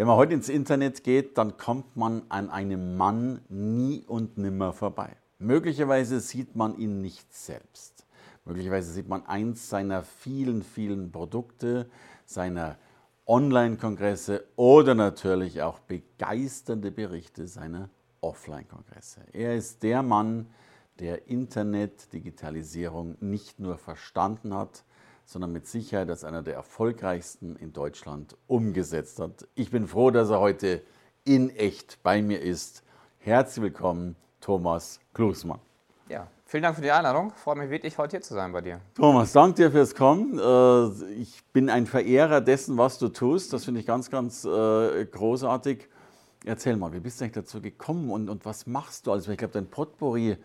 Wenn man heute ins Internet geht, dann kommt man an einem Mann nie und nimmer vorbei. Möglicherweise sieht man ihn nicht selbst. Möglicherweise sieht man eins seiner vielen, vielen Produkte, seiner Online-Kongresse oder natürlich auch begeisternde Berichte seiner Offline-Kongresse. Er ist der Mann, der Internet, Digitalisierung nicht nur verstanden hat, sondern mit Sicherheit als einer der erfolgreichsten in Deutschland umgesetzt hat. Ich bin froh, dass er heute in echt bei mir ist. Herzlich willkommen, Thomas Klusmann. Ja, vielen Dank für die Einladung. Freut mich wirklich, heute hier zu sein bei dir. Thomas, danke dir fürs Kommen. Äh, ich bin ein Verehrer dessen, was du tust. Das finde ich ganz, ganz äh, großartig. Erzähl mal, wie bist du eigentlich dazu gekommen und, und was machst du? Also ich glaube, dein Potpourri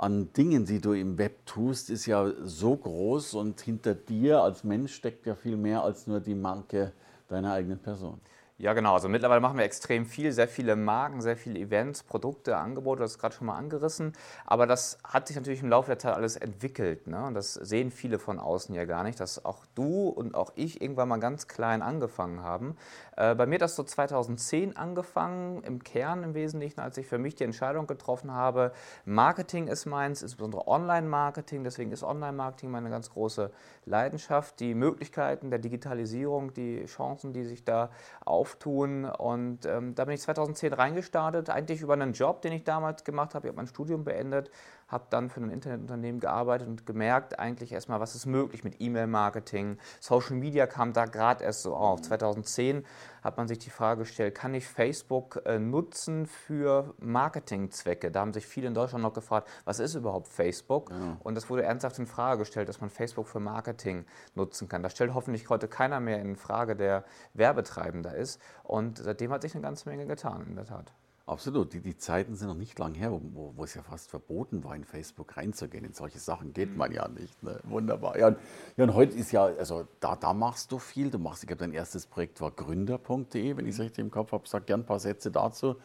an Dingen, die du im Web tust, ist ja so groß und hinter dir als Mensch steckt ja viel mehr als nur die Marke deiner eigenen Person. Ja, genau. Also mittlerweile machen wir extrem viel, sehr viele Marken, sehr viele Events, Produkte, Angebote, das ist gerade schon mal angerissen. Aber das hat sich natürlich im Laufe der Zeit alles entwickelt. Ne? Und das sehen viele von außen ja gar nicht, dass auch du und auch ich irgendwann mal ganz klein angefangen haben. Äh, bei mir hat das so 2010 angefangen, im Kern im Wesentlichen, als ich für mich die Entscheidung getroffen habe, Marketing ist meins, insbesondere Online-Marketing. Deswegen ist Online-Marketing meine ganz große Leidenschaft. Die Möglichkeiten der Digitalisierung, die Chancen, die sich da auf auftun. Und ähm, da bin ich 2010 reingestartet, eigentlich über einen Job, den ich damals gemacht habe. Ich habe mein Studium beendet, habe dann für ein Internetunternehmen gearbeitet und gemerkt eigentlich erstmal, was ist möglich mit E-Mail-Marketing. Social Media kam da gerade erst so auf. 2010 hat man sich die Frage gestellt, kann ich Facebook äh, nutzen für Marketingzwecke? Da haben sich viele in Deutschland noch gefragt, was ist überhaupt Facebook? Ja. Und das wurde ernsthaft in Frage gestellt, dass man Facebook für Marketing nutzen kann. Das stellt hoffentlich heute keiner mehr in Frage, der Werbetreibender ist. Und seitdem hat sich eine ganze Menge getan, in der Tat. Absolut. Die, die Zeiten sind noch nicht lang her, wo, wo, es ja fast verboten war, in Facebook reinzugehen. In solche Sachen geht man ja nicht. Ne? Wunderbar. Ja und, ja, und heute ist ja, also da, da machst du viel. Du machst, ich glaube, dein erstes Projekt war gründer.de, wenn ich es richtig im Kopf habe. Sag gern ein paar Sätze dazu,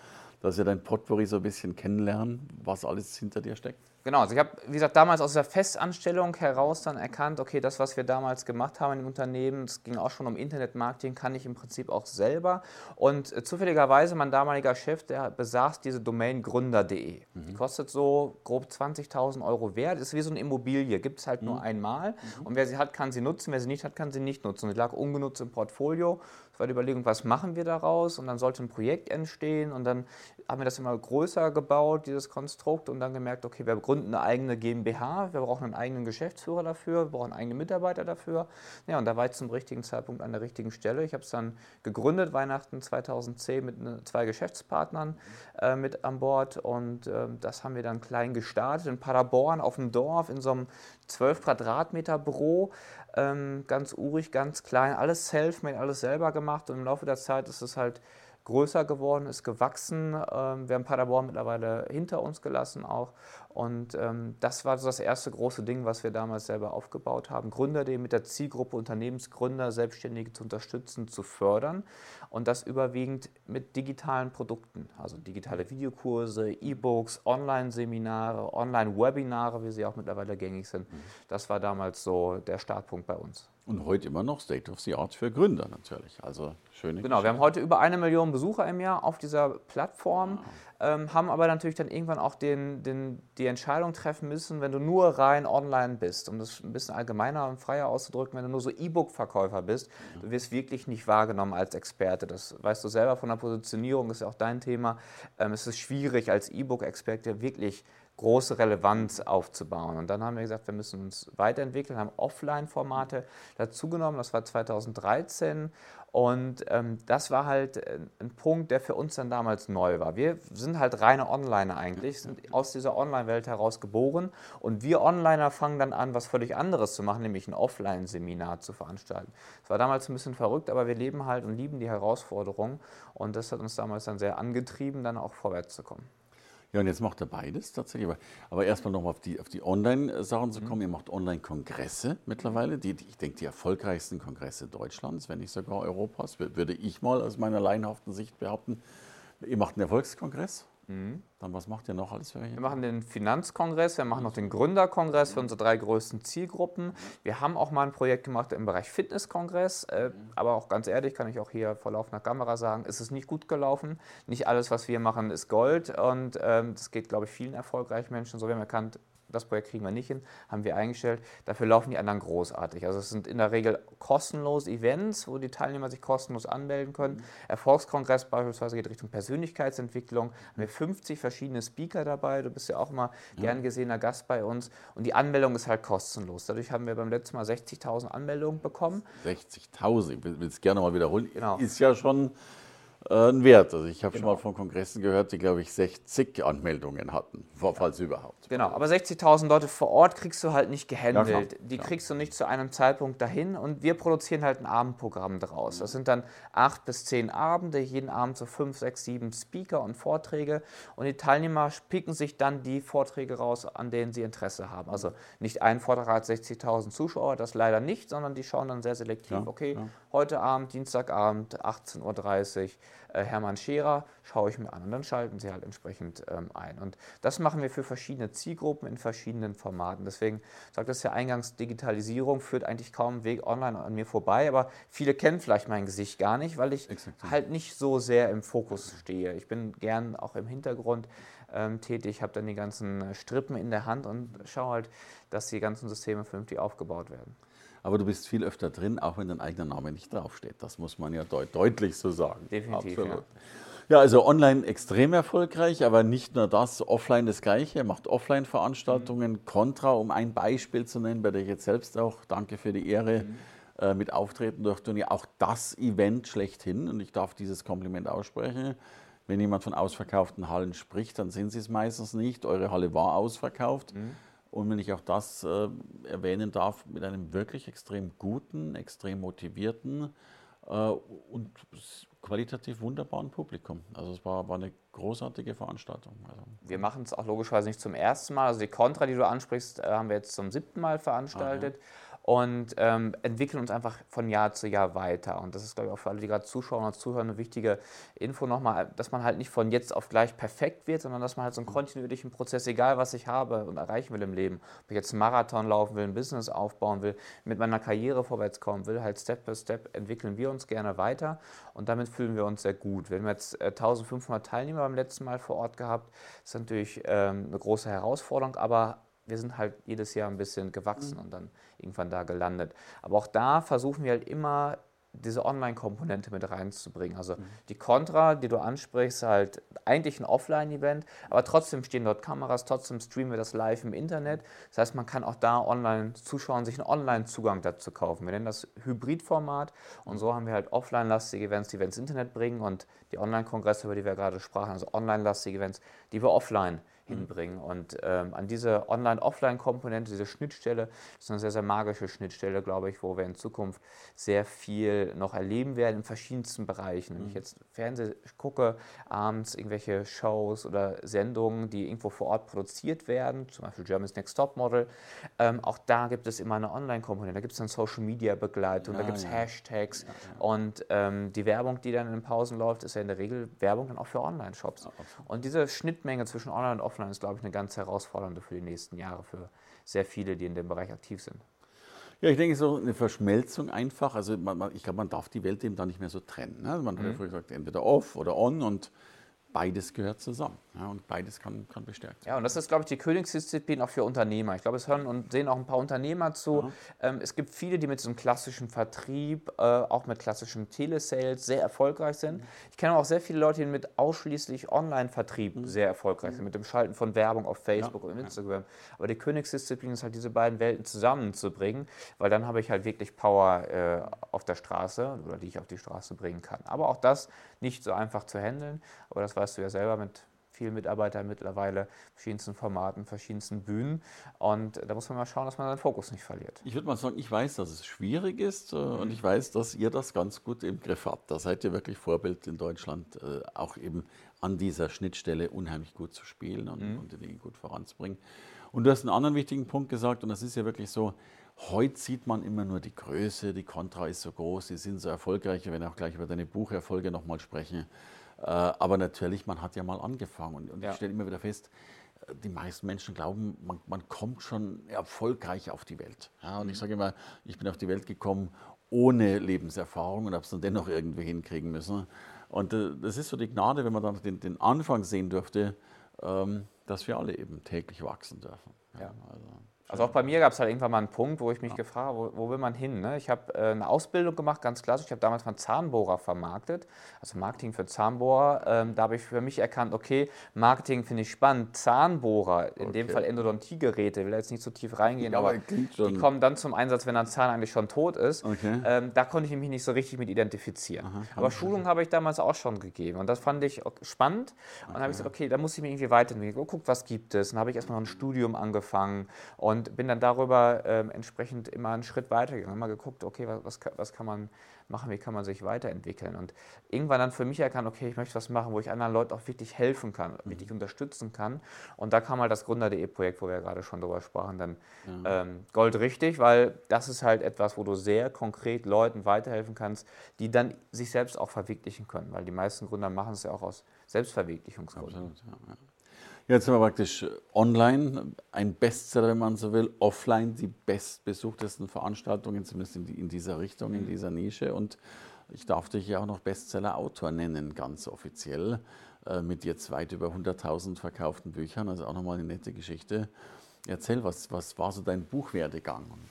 dass wir dein Potpourri so ein bisschen kennenlernen, was alles hinter dir steckt. Genau, also ich habe, wie gesagt, damals aus der Festanstellung heraus dann erkannt, okay, das, was wir damals gemacht haben im Unternehmen, es ging auch schon um Internetmarketing, kann ich im Prinzip auch selber. Und äh, zufälligerweise, mein damaliger Chef, der besaß diese Domain gründer.de. Mhm. Die kostet so grob 20.000 Euro wert, ist wie so eine Immobilie, gibt es halt mhm. nur einmal. Mhm. Und wer sie hat, kann sie nutzen, wer sie nicht hat, kann sie nicht nutzen. Und die lag ungenutzt im Portfolio. Es war die Überlegung, was machen wir daraus? Und dann sollte ein Projekt entstehen und dann haben wir das immer größer gebaut, dieses Konstrukt, und dann gemerkt, okay, wir gründen eine eigene GmbH, wir brauchen einen eigenen Geschäftsführer dafür, wir brauchen eigene Mitarbeiter dafür. Ja, und da war ich zum richtigen Zeitpunkt an der richtigen Stelle. Ich habe es dann gegründet, Weihnachten 2010, mit ne, zwei Geschäftspartnern äh, mit an Bord und äh, das haben wir dann klein gestartet in Paderborn auf dem Dorf in so einem 12 Quadratmeter Büro ganz urig, ganz klein, alles self-made, alles selber gemacht und im Laufe der Zeit ist es halt größer geworden, ist gewachsen. Ähm, wir haben Paderborn mittlerweile hinter uns gelassen auch. Und ähm, das war so das erste große Ding, was wir damals selber aufgebaut haben. Gründer.de mit der Zielgruppe Unternehmensgründer, Selbstständige zu unterstützen, zu fördern. Und das überwiegend mit digitalen Produkten, also digitale Videokurse, E-Books, Online-Seminare, Online-Webinare, wie sie auch mittlerweile gängig sind. Mhm. Das war damals so der Startpunkt bei uns. Und heute immer noch State of the Art für Gründer natürlich. Also schöne Genau, Geschichte. wir haben heute über eine Million Besucher im Jahr auf dieser Plattform, wow. ähm, haben aber natürlich dann irgendwann auch den, den, die Entscheidung treffen müssen, wenn du nur rein online bist, um das ein bisschen allgemeiner und freier auszudrücken, wenn du nur so E-Book-Verkäufer bist, ja. du wirst wirklich nicht wahrgenommen als Experte. Das weißt du selber von der Positionierung, ist ja auch dein Thema. Ähm, es ist schwierig als E-Book-Experte wirklich große Relevanz aufzubauen. Und dann haben wir gesagt, wir müssen uns weiterentwickeln, haben Offline-Formate dazugenommen. Das war 2013 und ähm, das war halt äh, ein Punkt, der für uns dann damals neu war. Wir sind halt reine Onliner eigentlich, sind aus dieser Online-Welt heraus geboren und wir Onliner fangen dann an, was völlig anderes zu machen, nämlich ein Offline-Seminar zu veranstalten. Das war damals ein bisschen verrückt, aber wir leben halt und lieben die Herausforderung und das hat uns damals dann sehr angetrieben, dann auch vorwärts zu kommen. Ja, und jetzt macht er beides tatsächlich. Aber, aber erstmal nochmal auf die, auf die Online-Sachen zu mhm. kommen. Mhm. Ihr macht Online-Kongresse mittlerweile, die, die, ich denke, die erfolgreichsten Kongresse Deutschlands, wenn nicht sogar Europas, würde ich mal aus meiner laienhaften Sicht behaupten. Ihr macht einen Erfolgskongress. Mhm. Dann was macht ihr noch alles für welche? Wir machen den Finanzkongress, wir machen noch den Gründerkongress für unsere drei größten Zielgruppen. Wir haben auch mal ein Projekt gemacht im Bereich Fitnesskongress, äh, aber auch ganz ehrlich kann ich auch hier vor laufender Kamera sagen, es ist nicht gut gelaufen. Nicht alles, was wir machen, ist Gold und ähm, das geht, glaube ich, vielen erfolgreichen Menschen so. Wir haben erkannt, das Projekt kriegen wir nicht hin, haben wir eingestellt. Dafür laufen die anderen großartig. Also es sind in der Regel kostenlose Events, wo die Teilnehmer sich kostenlos anmelden können. Mhm. Erfolgskongress beispielsweise geht Richtung Persönlichkeitsentwicklung. Haben wir 50 verschiedene Speaker dabei. Du bist ja auch immer ja. gern gesehener Gast bei uns. Und die Anmeldung ist halt kostenlos. Dadurch haben wir beim letzten Mal 60.000 Anmeldungen bekommen. 60.000, ich will es gerne mal wiederholen. Genau. Ist ja schon äh, ein Wert. Also ich habe genau. schon mal von Kongressen gehört, die, glaube ich, 60 Anmeldungen hatten, falls überhaupt. Genau, aber 60.000 Leute vor Ort kriegst du halt nicht gehandelt. Ja, die ja. kriegst du nicht zu einem Zeitpunkt dahin und wir produzieren halt ein Abendprogramm daraus. Das sind dann acht bis zehn Abende, jeden Abend so fünf, sechs, sieben Speaker und Vorträge und die Teilnehmer picken sich dann die Vorträge raus, an denen sie Interesse haben. Also nicht ein Vortrag hat 60.000 Zuschauer, das leider nicht, sondern die schauen dann sehr selektiv, ja, okay, heute Abend, Dienstagabend, 18.30 Uhr, Hermann Scherer, schaue ich mir an und dann schalten sie halt entsprechend ähm, ein. Und das machen wir für verschiedene Zielgruppen in verschiedenen Formaten. Deswegen sagt das ja eingangs, Digitalisierung führt eigentlich kaum einen Weg online an mir vorbei, aber viele kennen vielleicht mein Gesicht gar nicht, weil ich Exakt. halt nicht so sehr im Fokus stehe. Ich bin gern auch im Hintergrund ähm, tätig, habe dann die ganzen Strippen in der Hand und schaue halt, dass die ganzen Systeme vernünftig aufgebaut werden aber du bist viel öfter drin, auch wenn dein eigener Name nicht draufsteht. Das muss man ja deut deutlich so sagen. Definitiv. Absolut. Ja. ja. also online extrem erfolgreich, aber nicht nur das, offline das Gleiche. Er macht Offline-Veranstaltungen, mhm. Contra, um ein Beispiel zu nennen, bei der ich jetzt selbst auch, danke für die Ehre, mhm. äh, mit auftreten durfte. Und ja, auch das Event schlechthin, und ich darf dieses Kompliment aussprechen, wenn jemand von ausverkauften Hallen spricht, dann sind sie es meistens nicht. Eure Halle war ausverkauft. Mhm. Und wenn ich auch das äh, erwähnen darf, mit einem wirklich extrem guten, extrem motivierten äh, und qualitativ wunderbaren Publikum. Also es war, war eine großartige Veranstaltung. Also, wir machen es auch logischerweise nicht zum ersten Mal. Also die Contra, die du ansprichst, äh, haben wir jetzt zum siebten Mal veranstaltet. Aha und ähm, entwickeln uns einfach von Jahr zu Jahr weiter. Und das ist, glaube ich, auch für alle, die gerade zuschauen und zuhören, eine wichtige Info nochmal, dass man halt nicht von jetzt auf gleich perfekt wird, sondern dass man halt so einen kontinuierlichen Prozess, egal was ich habe und erreichen will im Leben, ob ich jetzt einen Marathon laufen will, ein Business aufbauen will, mit meiner Karriere vorwärts kommen will, halt Step by Step entwickeln wir uns gerne weiter und damit fühlen wir uns sehr gut. Wir haben jetzt äh, 1500 Teilnehmer beim letzten Mal vor Ort gehabt. Das ist natürlich ähm, eine große Herausforderung, aber wir sind halt jedes Jahr ein bisschen gewachsen mhm. und dann irgendwann da gelandet. Aber auch da versuchen wir halt immer diese Online-Komponente mit reinzubringen. Also mhm. die Contra, die du ansprichst, halt eigentlich ein Offline-Event, aber trotzdem stehen dort Kameras, trotzdem streamen wir das live im Internet. Das heißt, man kann auch da online zuschauen, sich einen Online-Zugang dazu kaufen. Wir nennen das Hybrid-Format und so haben wir halt offline-lastige Events, die wir ins Internet bringen und die Online-Kongresse, über die wir gerade sprachen, also online-lastige Events, die wir offline hinbringen. Und ähm, an diese Online-Offline-Komponente, diese Schnittstelle, ist eine sehr, sehr magische Schnittstelle, glaube ich, wo wir in Zukunft sehr viel noch erleben werden in verschiedensten Bereichen. Wenn ich mhm. jetzt Fernsehen gucke, abends irgendwelche Shows oder Sendungen, die irgendwo vor Ort produziert werden, zum Beispiel Germany's Next Top Model, ähm, auch da gibt es immer eine Online-Komponente. Da gibt es dann Social-Media-Begleitung, ja, da gibt es ja. Hashtags ja, und ähm, die Werbung, die dann in den Pausen läuft, ist ja in der Regel Werbung dann auch für Online-Shops. Und diese Schnittmenge zwischen Online und Offline Offline ist, glaube ich, eine ganz herausfordernde für die nächsten Jahre für sehr viele, die in dem Bereich aktiv sind. Ja, ich denke, so eine Verschmelzung einfach. Also man, man, ich glaube, man darf die Welt eben da nicht mehr so trennen. Ne? Man mhm. hat ja früher gesagt, entweder off oder on und beides gehört zusammen ja, und beides kann, kann bestärkt werden. Ja, und das ist, glaube ich, die Königsdisziplin auch für Unternehmer. Ich glaube, es hören und sehen auch ein paar Unternehmer zu. Ja. Ähm, es gibt viele, die mit diesem klassischen Vertrieb, äh, auch mit klassischem Telesales sehr erfolgreich sind. Mhm. Ich kenne auch sehr viele Leute, die mit ausschließlich Online-Vertrieb mhm. sehr erfolgreich mhm. sind, mit dem Schalten von Werbung auf Facebook ja. und Instagram. Aber die Königsdisziplin ist halt, diese beiden Welten zusammenzubringen, weil dann habe ich halt wirklich Power äh, auf der Straße oder die ich auf die Straße bringen kann. Aber auch das nicht so einfach zu handeln. Aber das weißt du ja selber mit vielen Mitarbeitern mittlerweile, verschiedensten Formaten, verschiedensten Bühnen. Und da muss man mal schauen, dass man seinen Fokus nicht verliert. Ich würde mal sagen, ich weiß, dass es schwierig ist äh, und ich weiß, dass ihr das ganz gut im Griff habt. Da seid ihr wirklich Vorbild in Deutschland, äh, auch eben an dieser Schnittstelle unheimlich gut zu spielen und, mhm. und die Dinge gut voranzubringen. Und du hast einen anderen wichtigen Punkt gesagt, und das ist ja wirklich so, heute sieht man immer nur die Größe, die Contra ist so groß, die sind so erfolgreich, wir werden auch gleich über deine Bucherfolge nochmal sprechen. Äh, aber natürlich, man hat ja mal angefangen und, und ja. ich stelle immer wieder fest, äh, die meisten Menschen glauben, man, man, kommt schon erfolgreich auf die Welt. Ja, und ich mhm. sage immer, ich bin auf die Welt gekommen ohne Lebenserfahrung und habe es dann dennoch irgendwie hinkriegen müssen. Und äh, das ist so die Gnade, wenn man dann den, den Anfang sehen dürfte, ähm, dass wir alle eben täglich wachsen dürfen. Ja. Also. Also auch bei mir gab es halt irgendwann mal einen Punkt, wo ich mich ja. gefragt habe, wo, wo, will man hin? Ne? Ich habe äh, eine Ausbildung gemacht, ganz klassisch. Ich habe damals mal Zahnbohrer vermarktet, also Marketing für Zahnbohrer. Ähm, da habe ich für mich erkannt, okay, Marketing finde ich spannend. Zahnbohrer, in okay. dem Fall Endodontiegeräte, ich will jetzt nicht so tief reingehen, ja, aber, aber die kommen dann zum Einsatz, wenn ein Zahn eigentlich schon tot ist. Okay. Ähm, da konnte ich mich nicht so richtig mit identifizieren. Aha, aber Schulung habe ich damals auch schon gegeben und das fand ich spannend. Und dann habe ich gesagt, okay, da muss ich mich irgendwie weiterentwickeln. Oh, guck, was gibt es? Und dann habe ich erstmal noch ein Studium angefangen und und bin dann darüber ähm, entsprechend immer einen Schritt weitergegangen, immer geguckt, okay, was, was kann man machen, wie kann man sich weiterentwickeln. Und irgendwann dann für mich erkannt, okay, ich möchte was machen, wo ich anderen Leuten auch wirklich helfen kann, mhm. wirklich unterstützen kann. Und da kam halt das Gründer.de Projekt, wo wir ja gerade schon drüber sprachen, dann ja. ähm, Gold richtig, weil das ist halt etwas, wo du sehr konkret Leuten weiterhelfen kannst, die dann sich selbst auch verwirklichen können, weil die meisten Gründer machen es ja auch aus Selbstverwirklichungsgründen. Absolut, ja. Jetzt sind wir praktisch online, ein Bestseller, wenn man so will, offline die bestbesuchtesten Veranstaltungen, zumindest in, die, in dieser Richtung, in mhm. dieser Nische. Und ich darf dich ja auch noch Bestseller-Autor nennen, ganz offiziell, äh, mit jetzt weit über 100.000 verkauften Büchern, also auch nochmal eine nette Geschichte. Erzähl, was, was war so dein Buchwerdegang? Und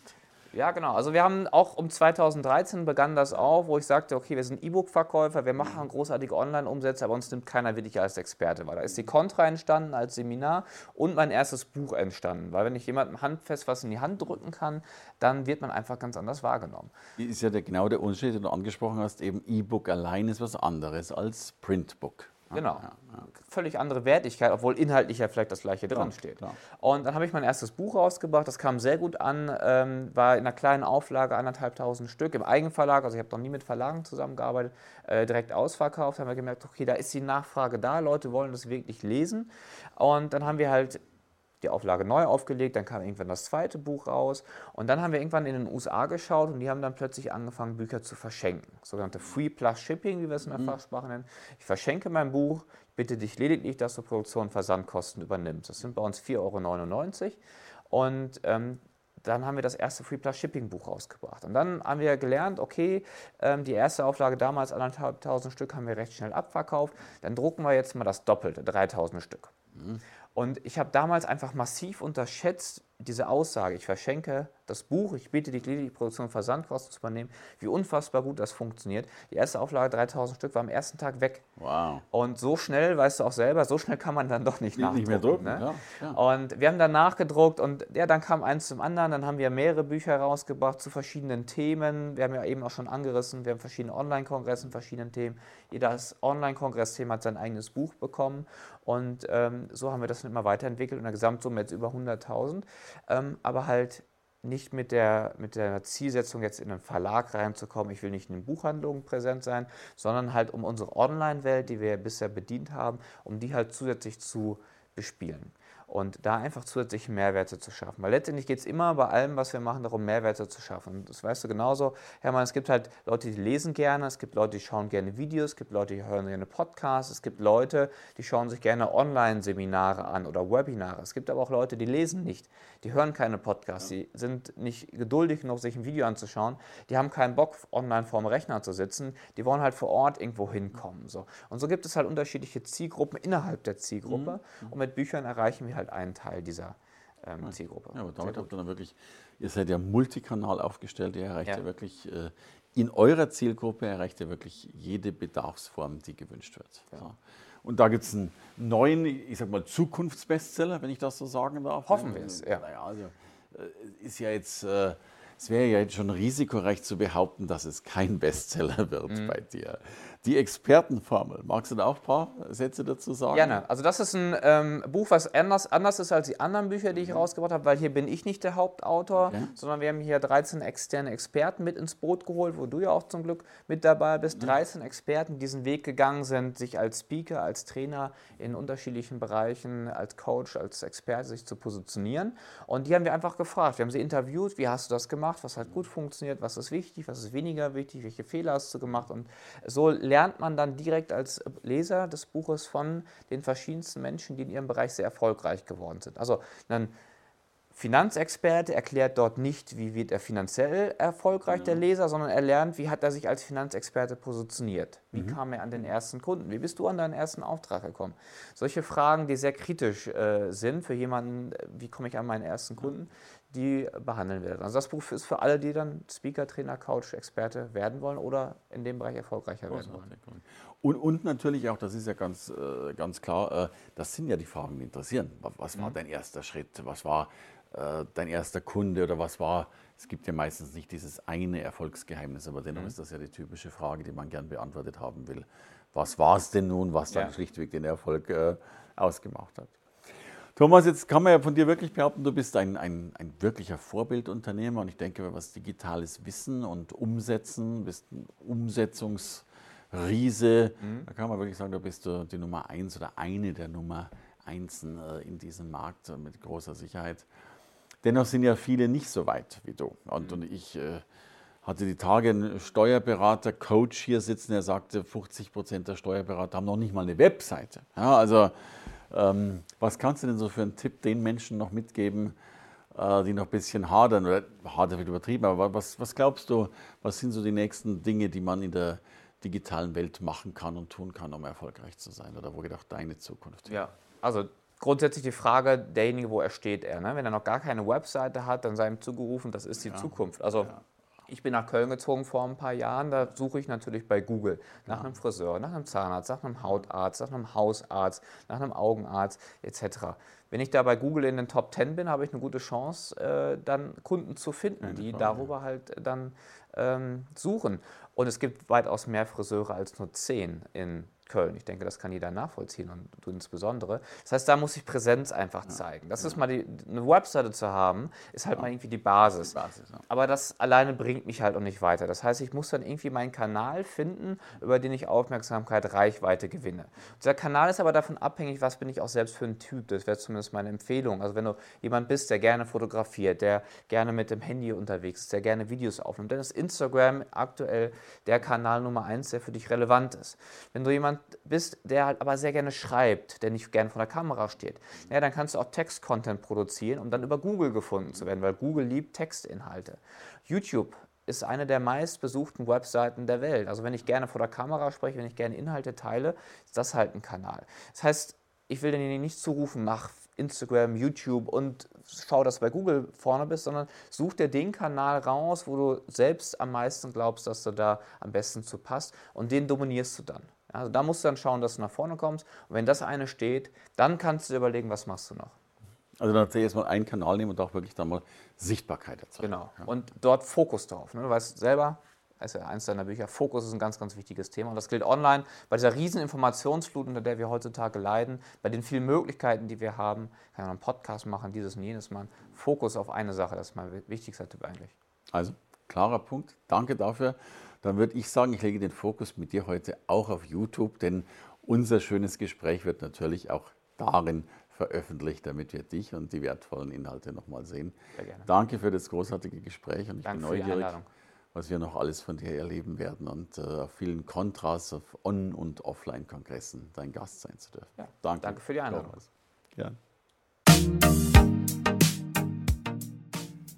ja, genau. Also wir haben auch um 2013 begann das auch, wo ich sagte, okay, wir sind E-Book-Verkäufer, wir machen großartige Online-Umsätze, aber uns nimmt keiner wirklich als Experte wahr. Da ist die Contra entstanden als Seminar und mein erstes Buch entstanden. Weil wenn ich jemandem handfest was in die Hand drücken kann, dann wird man einfach ganz anders wahrgenommen. Ist ja der, genau der Unterschied, den du angesprochen hast, eben E-Book allein ist was anderes als Printbook. Genau. Ja, ja. Völlig andere Wertigkeit, obwohl inhaltlich ja vielleicht das gleiche dran steht. Und dann habe ich mein erstes Buch rausgebracht, das kam sehr gut an, ähm, war in einer kleinen Auflage, anderthalbtausend Stück, im Eigenverlag, also ich habe noch nie mit Verlagen zusammengearbeitet, äh, direkt ausverkauft. Dann haben wir gemerkt, okay, da ist die Nachfrage da, Leute wollen das wirklich lesen. Und dann haben wir halt die Auflage neu aufgelegt, dann kam irgendwann das zweite Buch raus und dann haben wir irgendwann in den USA geschaut und die haben dann plötzlich angefangen, Bücher zu verschenken. Sogenannte Free Plus Shipping, wie wir es in der mhm. Fachsprache nennen. Ich verschenke mein Buch, bitte dich lediglich, dass du Produktion und Versandkosten übernimmst. Das sind bei uns 4,99 Euro und ähm, dann haben wir das erste Free Plus Shipping Buch rausgebracht. Und dann haben wir gelernt, okay, ähm, die erste Auflage damals, anderthalbtausend Stück, haben wir recht schnell abverkauft. Dann drucken wir jetzt mal das Doppelte, 3000 Stück. Mhm. Und ich habe damals einfach massiv unterschätzt, diese Aussage, ich verschenke das Buch, ich biete dich lediglich Produktion und Versandkosten zu übernehmen, wie unfassbar gut das funktioniert. Die erste Auflage, 3000 Stück, war am ersten Tag weg. Wow. Und so schnell, weißt du auch selber, so schnell kann man dann doch nicht, nicht, nicht mehr drucken. Ne? Ja, ja. Und wir haben dann nachgedruckt und ja, dann kam eins zum anderen. Dann haben wir mehrere Bücher rausgebracht zu verschiedenen Themen. Wir haben ja eben auch schon angerissen, wir haben verschiedene Online-Kongresse in verschiedenen Themen. Jedes Online-Kongress-Thema hat sein eigenes Buch bekommen. Und ähm, so haben wir das immer weiterentwickelt in der Gesamtsumme jetzt über 100.000 ähm, aber halt nicht mit der, mit der Zielsetzung, jetzt in einen Verlag reinzukommen, ich will nicht in den Buchhandlungen präsent sein, sondern halt um unsere Online-Welt, die wir bisher bedient haben, um die halt zusätzlich zu bespielen. Und da einfach zusätzliche Mehrwerte zu schaffen. Weil letztendlich geht es immer bei allem, was wir machen, darum, Mehrwerte zu schaffen. Und das weißt du genauso, Hermann, es gibt halt Leute, die lesen gerne, es gibt Leute, die schauen gerne Videos, es gibt Leute, die hören gerne Podcasts, es gibt Leute, die schauen sich gerne Online-Seminare an oder Webinare. Es gibt aber auch Leute, die lesen nicht, die hören keine Podcasts, die sind nicht geduldig genug, sich ein Video anzuschauen, die haben keinen Bock, online vorm Rechner zu sitzen, die wollen halt vor Ort irgendwo hinkommen. So. Und so gibt es halt unterschiedliche Zielgruppen innerhalb der Zielgruppe mhm. und mit Büchern erreichen wir halt einen Teil dieser ähm, Zielgruppe. Ja, aber damit habt ihr dann wirklich, ihr seid ja multikanal aufgestellt, ihr erreicht ja, ja wirklich, äh, in eurer Zielgruppe erreicht ihr wirklich jede Bedarfsform, die gewünscht wird. Ja. So. Und da gibt es einen neuen, ich sag mal, Zukunftsbestseller, wenn ich das so sagen darf. Hoffen wir es, ja. Naja, also, äh, ist ja jetzt. Äh, es wäre ja jetzt schon risikoreich zu behaupten, dass es kein Bestseller wird mhm. bei dir. Die Expertenformel. Magst du da auch ein paar Sätze dazu sagen? Gerne. Also das ist ein ähm, Buch, was anders, anders ist als die anderen Bücher, die ich mhm. rausgebracht habe, weil hier bin ich nicht der Hauptautor, okay. sondern wir haben hier 13 externe Experten mit ins Boot geholt, wo du ja auch zum Glück mit dabei bist. Mhm. 13 Experten, die diesen Weg gegangen sind, sich als Speaker, als Trainer in unterschiedlichen Bereichen, als Coach, als Experte sich zu positionieren. Und die haben wir einfach gefragt. Wir haben sie interviewt, wie hast du das gemacht, was hat gut funktioniert, was ist wichtig, was ist weniger wichtig, welche Fehler hast du gemacht. Und so lernt man dann direkt als Leser des Buches von den verschiedensten Menschen, die in ihrem Bereich sehr erfolgreich geworden sind. Also ein Finanzexperte erklärt dort nicht, wie wird er finanziell erfolgreich, ja. der Leser, sondern er lernt, wie hat er sich als Finanzexperte positioniert. Wie mhm. kam er an den ersten Kunden? Wie bist du an deinen ersten Auftrag gekommen? Solche Fragen, die sehr kritisch äh, sind für jemanden, wie komme ich an meinen ersten Kunden, die behandeln wir. Also das Buch ist für alle, die dann Speaker, Trainer, Coach, Experte werden wollen oder in dem Bereich erfolgreicher werden wollen. Und, und natürlich auch, das ist ja ganz, äh, ganz klar, äh, das sind ja die Fragen, die interessieren. Was war mhm. dein erster Schritt? Was war äh, dein erster Kunde oder was war? Es gibt ja meistens nicht dieses eine Erfolgsgeheimnis, aber dennoch mhm. ist das ja die typische Frage, die man gern beantwortet haben will. Was war es denn nun, was dann ja. schlichtweg den Erfolg äh, ausgemacht hat? Thomas, jetzt kann man ja von dir wirklich behaupten, du bist ein, ein, ein wirklicher Vorbildunternehmer und ich denke, was digitales Wissen und Umsetzen, bist ein Umsetzungsriese. Mhm. Da kann man wirklich sagen, du bist die Nummer eins oder eine der Nummer eins äh, in diesem Markt äh, mit großer Sicherheit. Dennoch sind ja viele nicht so weit wie du. Und, mhm. und ich äh, hatte die Tage einen Steuerberater, Coach hier sitzen, der sagte, 50 Prozent der Steuerberater haben noch nicht mal eine Webseite. Ja, also ähm, was kannst du denn so für einen Tipp den Menschen noch mitgeben, äh, die noch ein bisschen hadern, oder hadern wird übertrieben, aber was, was glaubst du, was sind so die nächsten Dinge, die man in der digitalen Welt machen kann und tun kann, um erfolgreich zu sein? Oder wo geht auch deine Zukunft Ja, also grundsätzlich die Frage, derjenige, wo er steht, er. Ne? Wenn er noch gar keine Webseite hat, dann sei ihm zugerufen, das ist die ja. Zukunft. Also ja. Ich bin nach Köln gezogen vor ein paar Jahren. Da suche ich natürlich bei Google nach einem Friseur, nach einem Zahnarzt, nach einem Hautarzt, nach einem Hausarzt, nach einem Augenarzt etc. Wenn ich da bei Google in den Top 10 bin, habe ich eine gute Chance, äh, dann Kunden zu finden, die darüber halt dann ähm, suchen. Und es gibt weitaus mehr Friseure als nur 10 in Köln. Ich denke, das kann jeder nachvollziehen und du insbesondere. Das heißt, da muss ich Präsenz einfach zeigen. Das ja. ist mal die, eine Webseite zu haben, ist halt ja. mal irgendwie die Basis. Die Basis ja. Aber das alleine bringt mich halt auch nicht weiter. Das heißt, ich muss dann irgendwie meinen Kanal finden, über den ich Aufmerksamkeit, Reichweite gewinne. Dieser Kanal ist aber davon abhängig, was bin ich auch selbst für ein Typ. Das wäre zumindest meine Empfehlung. Also wenn du jemand bist, der gerne fotografiert, der gerne mit dem Handy unterwegs ist, der gerne Videos aufnimmt, dann ist Instagram aktuell der Kanal Nummer eins, der für dich relevant ist. Wenn du jemand jemand bist, der halt aber sehr gerne schreibt, der nicht gerne vor der Kamera steht, ja, dann kannst du auch Text-Content produzieren, um dann über Google gefunden zu werden, weil Google liebt Textinhalte. YouTube ist eine der meistbesuchten Webseiten der Welt. Also wenn ich gerne vor der Kamera spreche, wenn ich gerne Inhalte teile, ist das halt ein Kanal. Das heißt, ich will denjenigen nicht zurufen, mach Instagram, YouTube und schau, dass du bei Google vorne bist, sondern such dir den Kanal raus, wo du selbst am meisten glaubst, dass du da am besten zu passt und den dominierst du dann. Also da musst du dann schauen, dass du nach vorne kommst. Und wenn das eine steht, dann kannst du dir überlegen, was machst du noch. Also dann jetzt mal einen Kanal nehmen und auch wirklich dann mal Sichtbarkeit erzeugen. Genau. Ja. Und dort Fokus drauf. Ne? Du weißt selber, das ist ja eins deiner Bücher, Fokus ist ein ganz, ganz wichtiges Thema. Und das gilt online bei dieser riesen Informationsflut, unter der wir heutzutage leiden, bei den vielen Möglichkeiten, die wir haben. Kann man einen Podcast machen, dieses und jenes machen. Fokus auf eine Sache, das ist mein wichtigster Tipp eigentlich. Also, klarer Punkt. Danke dafür dann würde ich sagen, ich lege den Fokus mit dir heute auch auf YouTube, denn unser schönes Gespräch wird natürlich auch darin veröffentlicht, damit wir dich und die wertvollen Inhalte nochmal sehen. Sehr gerne. Danke für das großartige Gespräch und ich Danke bin neugierig, was wir noch alles von dir erleben werden und äh, auf vielen Kontras auf On- und Offline-Kongressen dein Gast sein zu dürfen. Ja, danke für die Einladung. Thomas. Gern.